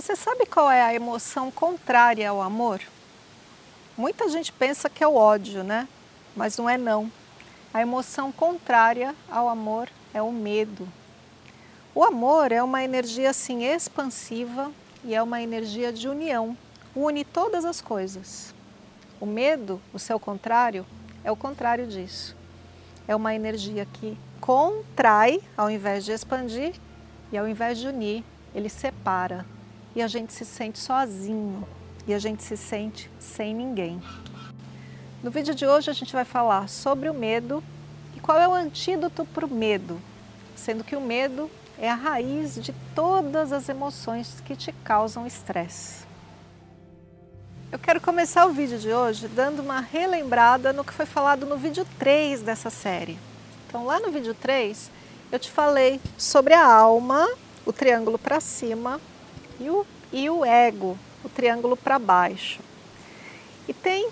Você sabe qual é a emoção contrária ao amor? Muita gente pensa que é o ódio, né? Mas não é não. A emoção contrária ao amor é o medo. O amor é uma energia assim expansiva e é uma energia de união. Une todas as coisas. O medo, o seu contrário, é o contrário disso. É uma energia que contrai ao invés de expandir e ao invés de unir, ele separa e a gente se sente sozinho e a gente se sente sem ninguém. No vídeo de hoje a gente vai falar sobre o medo e qual é o antídoto para o medo, sendo que o medo é a raiz de todas as emoções que te causam estresse. Eu quero começar o vídeo de hoje dando uma relembrada no que foi falado no vídeo 3 dessa série. Então, lá no vídeo 3, eu te falei sobre a alma, o triângulo para cima, e o, e o ego, o triângulo para baixo. E tem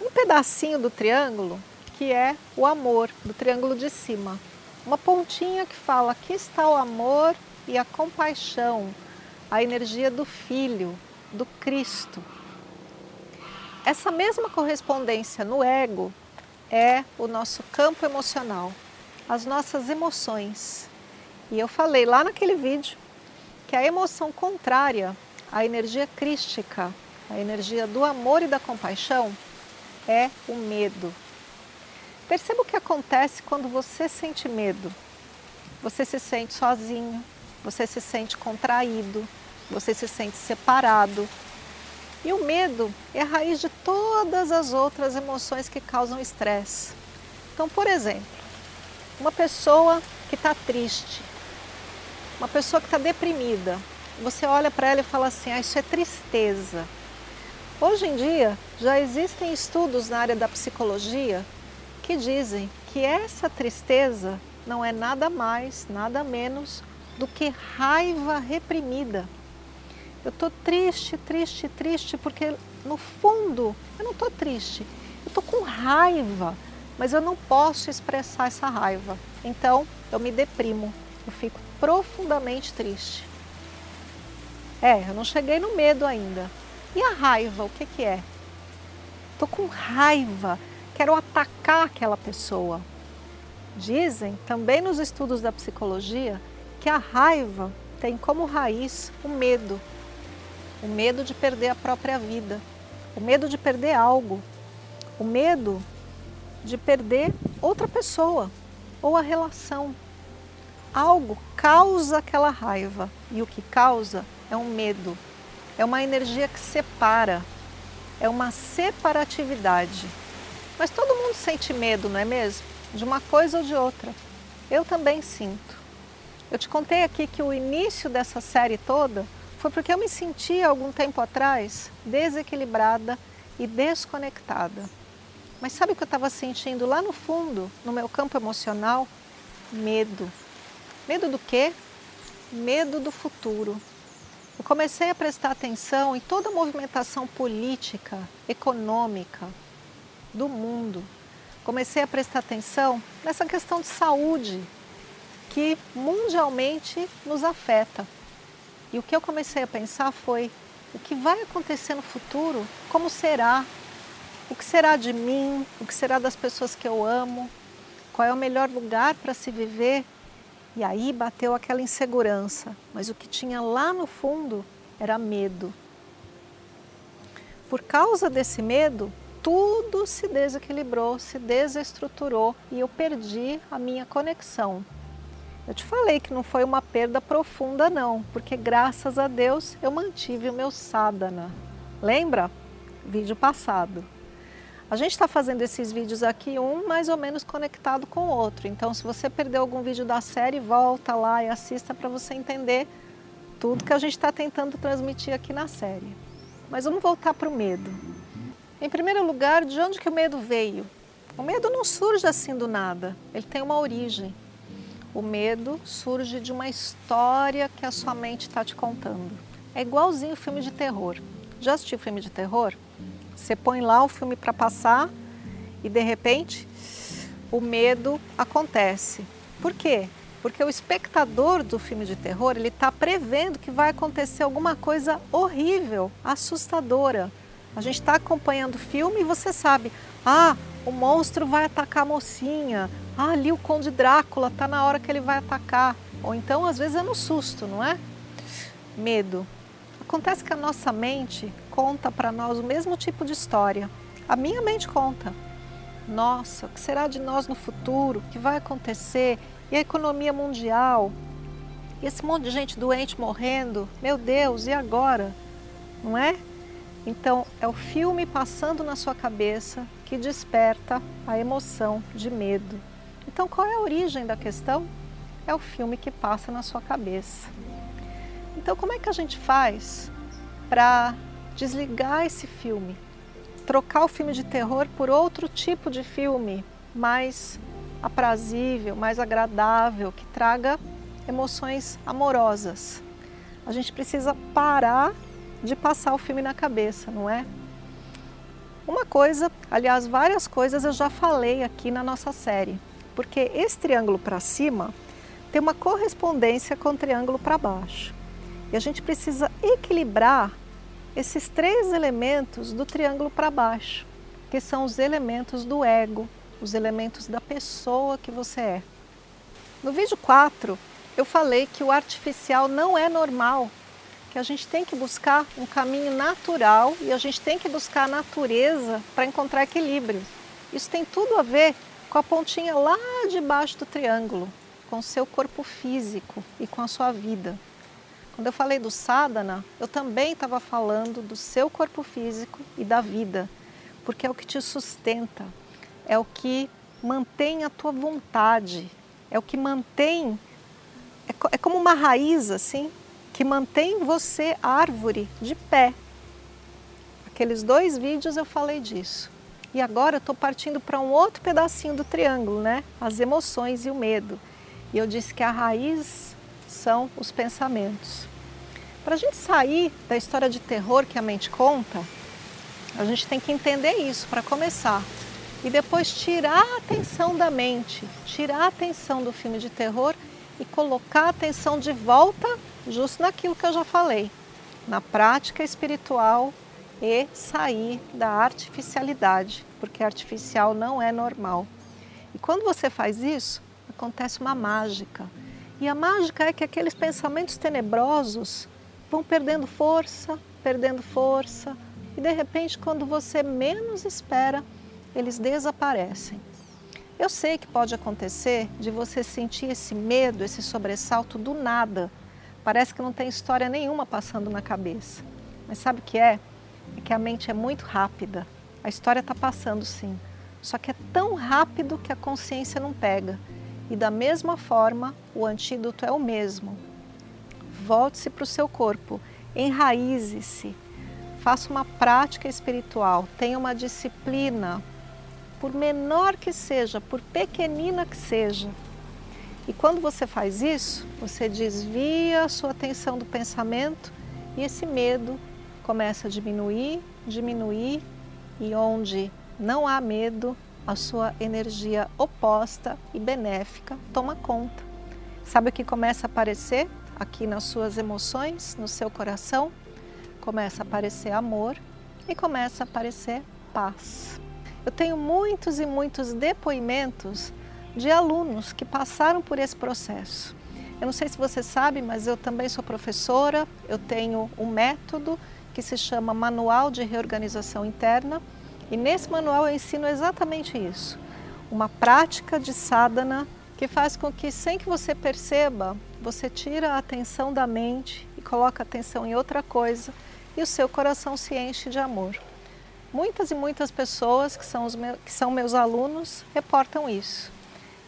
um pedacinho do triângulo que é o amor, do triângulo de cima. Uma pontinha que fala: aqui está o amor e a compaixão, a energia do Filho, do Cristo. Essa mesma correspondência no ego é o nosso campo emocional, as nossas emoções. E eu falei lá naquele vídeo que a emoção contrária à energia crística, a energia do amor e da compaixão, é o medo. Perceba o que acontece quando você sente medo. Você se sente sozinho, você se sente contraído, você se sente separado. E o medo é a raiz de todas as outras emoções que causam estresse. Então, por exemplo, uma pessoa que está triste, uma pessoa que está deprimida, você olha para ela e fala assim: ah, isso é tristeza. Hoje em dia já existem estudos na área da psicologia que dizem que essa tristeza não é nada mais, nada menos do que raiva reprimida. Eu estou triste, triste, triste, porque no fundo eu não estou triste, eu estou com raiva, mas eu não posso expressar essa raiva. Então eu me deprimo, eu fico profundamente triste. É, eu não cheguei no medo ainda. E a raiva, o que, que é? Estou com raiva, quero atacar aquela pessoa. Dizem também nos estudos da psicologia que a raiva tem como raiz o medo. O medo de perder a própria vida, o medo de perder algo, o medo de perder outra pessoa ou a relação, algo causa aquela raiva e o que causa é um medo, é uma energia que separa, é uma separatividade. Mas todo mundo sente medo, não é mesmo? De uma coisa ou de outra. Eu também sinto. Eu te contei aqui que o início dessa série toda foi porque eu me senti algum tempo atrás desequilibrada e desconectada. Mas sabe o que eu estava sentindo lá no fundo, no meu campo emocional? Medo. Medo do quê? Medo do futuro. Eu comecei a prestar atenção em toda a movimentação política, econômica do mundo. Comecei a prestar atenção nessa questão de saúde que mundialmente nos afeta. E o que eu comecei a pensar foi: o que vai acontecer no futuro? Como será? O que será de mim? O que será das pessoas que eu amo? Qual é o melhor lugar para se viver? E aí bateu aquela insegurança, mas o que tinha lá no fundo era medo. Por causa desse medo, tudo se desequilibrou, se desestruturou e eu perdi a minha conexão. Eu te falei que não foi uma perda profunda não, porque graças a Deus eu mantive o meu sadhana. Lembra? Vídeo passado. A gente está fazendo esses vídeos aqui, um mais ou menos conectado com o outro. Então, se você perdeu algum vídeo da série, volta lá e assista para você entender tudo que a gente está tentando transmitir aqui na série. Mas vamos voltar para o medo. Em primeiro lugar, de onde que o medo veio? O medo não surge assim do nada, ele tem uma origem. O medo surge de uma história que a sua mente está te contando. É igualzinho filme de terror. Já assistiu filme de terror? Você põe lá o filme para passar e de repente o medo acontece. Por quê? Porque o espectador do filme de terror ele está prevendo que vai acontecer alguma coisa horrível, assustadora. A gente está acompanhando o filme e você sabe, ah, o monstro vai atacar a mocinha, ah, ali o Conde Drácula está na hora que ele vai atacar. Ou então, às vezes, é no susto, não é? Medo. Acontece que a nossa mente conta para nós o mesmo tipo de história. A minha mente conta. Nossa, o que será de nós no futuro? O que vai acontecer? E a economia mundial? E esse monte de gente doente morrendo? Meu Deus, e agora? Não é? Então, é o filme passando na sua cabeça que desperta a emoção de medo. Então, qual é a origem da questão? É o filme que passa na sua cabeça. Então, como é que a gente faz para desligar esse filme? trocar o filme de terror por outro tipo de filme mais aprazível, mais agradável, que traga emoções amorosas. A gente precisa parar de passar o filme na cabeça, não é? Uma coisa, aliás, várias coisas eu já falei aqui na nossa série, porque esse triângulo para cima tem uma correspondência com o triângulo para baixo. E a gente precisa equilibrar esses três elementos do triângulo para baixo, que são os elementos do ego, os elementos da pessoa que você é. No vídeo 4, eu falei que o artificial não é normal, que a gente tem que buscar um caminho natural e a gente tem que buscar a natureza para encontrar equilíbrio. Isso tem tudo a ver com a pontinha lá de baixo do triângulo, com o seu corpo físico e com a sua vida. Quando eu falei do sadhana, eu também estava falando do seu corpo físico e da vida, porque é o que te sustenta, é o que mantém a tua vontade, é o que mantém, é, é como uma raiz assim, que mantém você, árvore, de pé. Aqueles dois vídeos eu falei disso. E agora eu estou partindo para um outro pedacinho do triângulo, né? As emoções e o medo. E eu disse que a raiz são os pensamentos. Para a gente sair da história de terror que a mente conta, a gente tem que entender isso para começar. E depois tirar a atenção da mente, tirar a atenção do filme de terror e colocar a atenção de volta justo naquilo que eu já falei, na prática espiritual e sair da artificialidade, porque artificial não é normal. E quando você faz isso, acontece uma mágica. E a mágica é que aqueles pensamentos tenebrosos vão perdendo força, perdendo força, e de repente, quando você menos espera, eles desaparecem. Eu sei que pode acontecer de você sentir esse medo, esse sobressalto do nada. Parece que não tem história nenhuma passando na cabeça. Mas sabe o que é? É que a mente é muito rápida. A história está passando sim. Só que é tão rápido que a consciência não pega. E da mesma forma, o antídoto é o mesmo. Volte-se para o seu corpo, enraize-se, faça uma prática espiritual, tenha uma disciplina, por menor que seja, por pequenina que seja. E quando você faz isso, você desvia a sua atenção do pensamento e esse medo começa a diminuir, diminuir, e onde não há medo, a sua energia oposta e benéfica toma conta. Sabe o que começa a aparecer aqui nas suas emoções, no seu coração? Começa a aparecer amor e começa a aparecer paz. Eu tenho muitos e muitos depoimentos de alunos que passaram por esse processo. Eu não sei se você sabe, mas eu também sou professora, eu tenho um método que se chama Manual de Reorganização Interna e nesse manual eu ensino exatamente isso. Uma prática de sadhana que faz com que, sem que você perceba, você tira a atenção da mente e coloca a atenção em outra coisa e o seu coração se enche de amor. Muitas e muitas pessoas que são, meus, que são meus alunos reportam isso,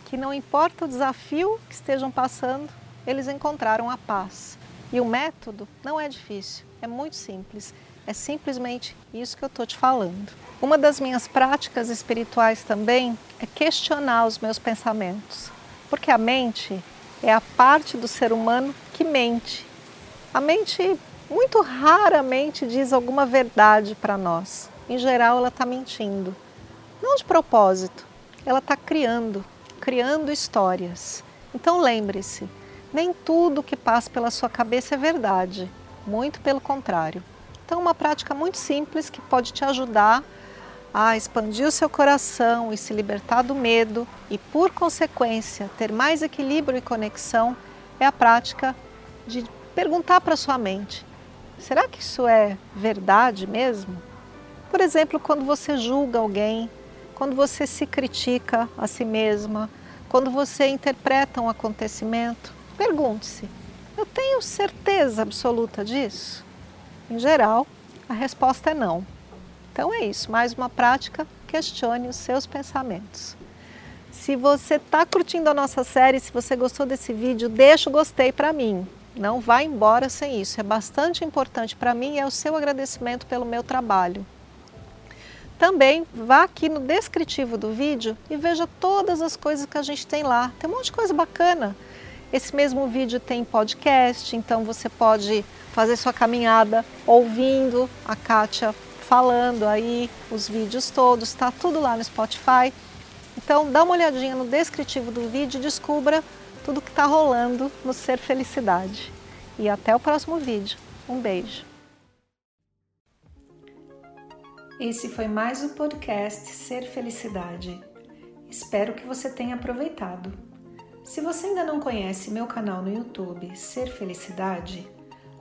que não importa o desafio que estejam passando, eles encontraram a paz. E o método não é difícil, é muito simples. É simplesmente isso que eu estou te falando. Uma das minhas práticas espirituais também é questionar os meus pensamentos, porque a mente é a parte do ser humano que mente. A mente muito raramente diz alguma verdade para nós. Em geral, ela está mentindo. Não de propósito, ela está criando, criando histórias. Então lembre-se, nem tudo que passa pela sua cabeça é verdade, muito pelo contrário. Então, uma prática muito simples que pode te ajudar a expandir o seu coração e se libertar do medo e, por consequência, ter mais equilíbrio e conexão é a prática de perguntar para sua mente: será que isso é verdade mesmo? Por exemplo, quando você julga alguém, quando você se critica a si mesma, quando você interpreta um acontecimento, pergunte-se: eu tenho certeza absoluta disso? Em geral, a resposta é não. Então é isso, mais uma prática, questione os seus pensamentos. Se você está curtindo a nossa série, se você gostou desse vídeo, deixa o gostei para mim. Não vá embora sem isso. É bastante importante para mim e é o seu agradecimento pelo meu trabalho. Também vá aqui no descritivo do vídeo e veja todas as coisas que a gente tem lá. Tem um monte de coisa bacana. Esse mesmo vídeo tem podcast, então você pode fazer sua caminhada ouvindo a Kátia falando aí os vídeos todos, está tudo lá no Spotify. Então dá uma olhadinha no descritivo do vídeo e descubra tudo que está rolando no Ser Felicidade. E até o próximo vídeo. Um beijo. Esse foi mais o podcast Ser Felicidade. Espero que você tenha aproveitado. Se você ainda não conhece meu canal no YouTube Ser Felicidade,